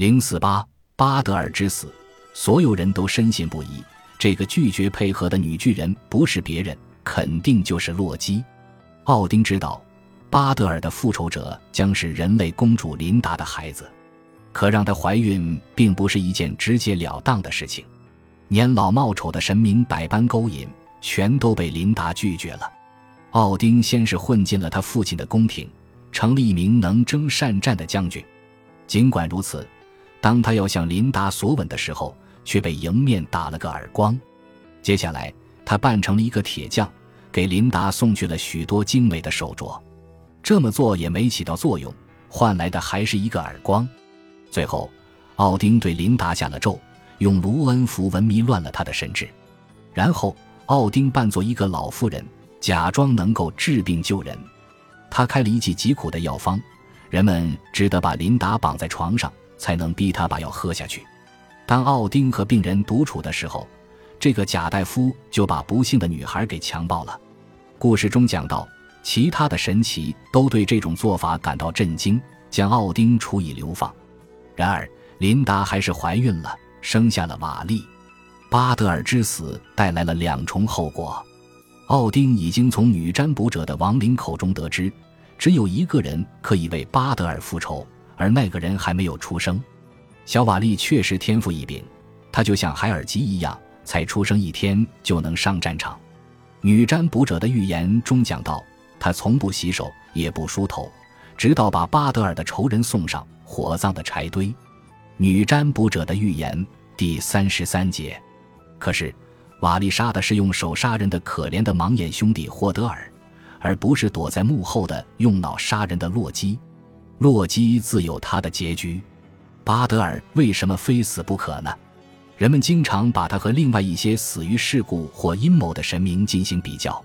零四八巴德尔之死，所有人都深信不疑。这个拒绝配合的女巨人不是别人，肯定就是洛基。奥丁知道，巴德尔的复仇者将是人类公主琳达的孩子，可让她怀孕并不是一件直截了当的事情。年老貌丑的神明百般勾引，全都被琳达拒绝了。奥丁先是混进了他父亲的宫廷，成了一名能征善战的将军。尽管如此，当他要向琳达索吻的时候，却被迎面打了个耳光。接下来，他扮成了一个铁匠，给琳达送去了许多精美的手镯。这么做也没起到作用，换来的还是一个耳光。最后，奥丁对琳达下了咒，用卢恩符文迷乱了他的神智。然后，奥丁扮作一个老妇人，假装能够治病救人。他开了一剂疾苦的药方，人们只得把琳达绑在床上，才能逼他把药喝下去。当奥丁和病人独处的时候，这个贾大夫就把不幸的女孩给强暴了。故事中讲到，其他的神奇都对这种做法感到震惊，将奥丁处以流放。然而，琳达还是怀孕了，生下了瓦利。巴德尔之死带来了两重后果。奥丁已经从女占卜者的亡灵口中得知，只有一个人可以为巴德尔复仇，而那个人还没有出生。小瓦利确实天赋异禀，他就像海尔吉一样，才出生一天就能上战场。女占卜者的预言中讲到，他从不洗手，也不梳头，直到把巴德尔的仇人送上火葬的柴堆。女占卜者的预言第三十三节。可是，瓦利杀的是用手杀人的可怜的盲眼兄弟霍德尔，而不是躲在幕后的用脑杀人的洛基。洛基自有他的结局。巴德尔为什么非死不可呢？人们经常把他和另外一些死于事故或阴谋的神明进行比较。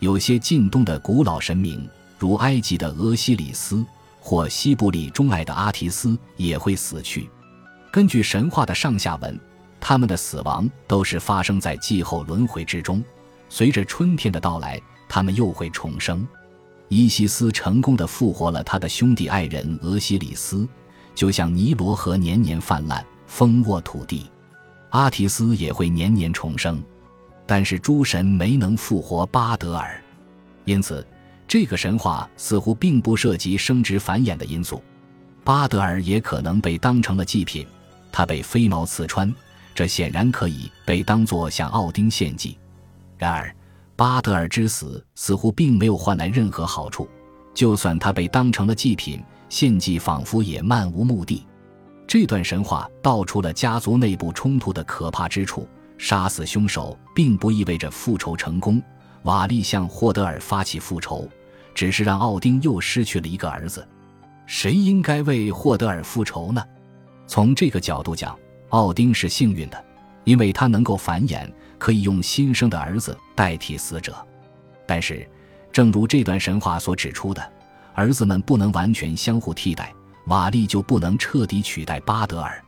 有些近东的古老神明，如埃及的俄西里斯或西部里钟爱的阿提斯，也会死去。根据神话的上下文，他们的死亡都是发生在季后轮回之中。随着春天的到来，他们又会重生。伊西斯成功的复活了他的兄弟爱人俄西里斯。就像尼罗河年年泛滥，丰沃土地，阿提斯也会年年重生，但是诸神没能复活巴德尔，因此这个神话似乎并不涉及生殖繁衍的因素。巴德尔也可能被当成了祭品，他被飞毛刺穿，这显然可以被当作向奥丁献祭。然而，巴德尔之死似乎并没有换来任何好处，就算他被当成了祭品。献祭仿佛也漫无目的。这段神话道出了家族内部冲突的可怕之处。杀死凶手并不意味着复仇成功。瓦利向霍德尔发起复仇，只是让奥丁又失去了一个儿子。谁应该为霍德尔复仇呢？从这个角度讲，奥丁是幸运的，因为他能够繁衍，可以用新生的儿子代替死者。但是，正如这段神话所指出的。儿子们不能完全相互替代，瓦力就不能彻底取代巴德尔。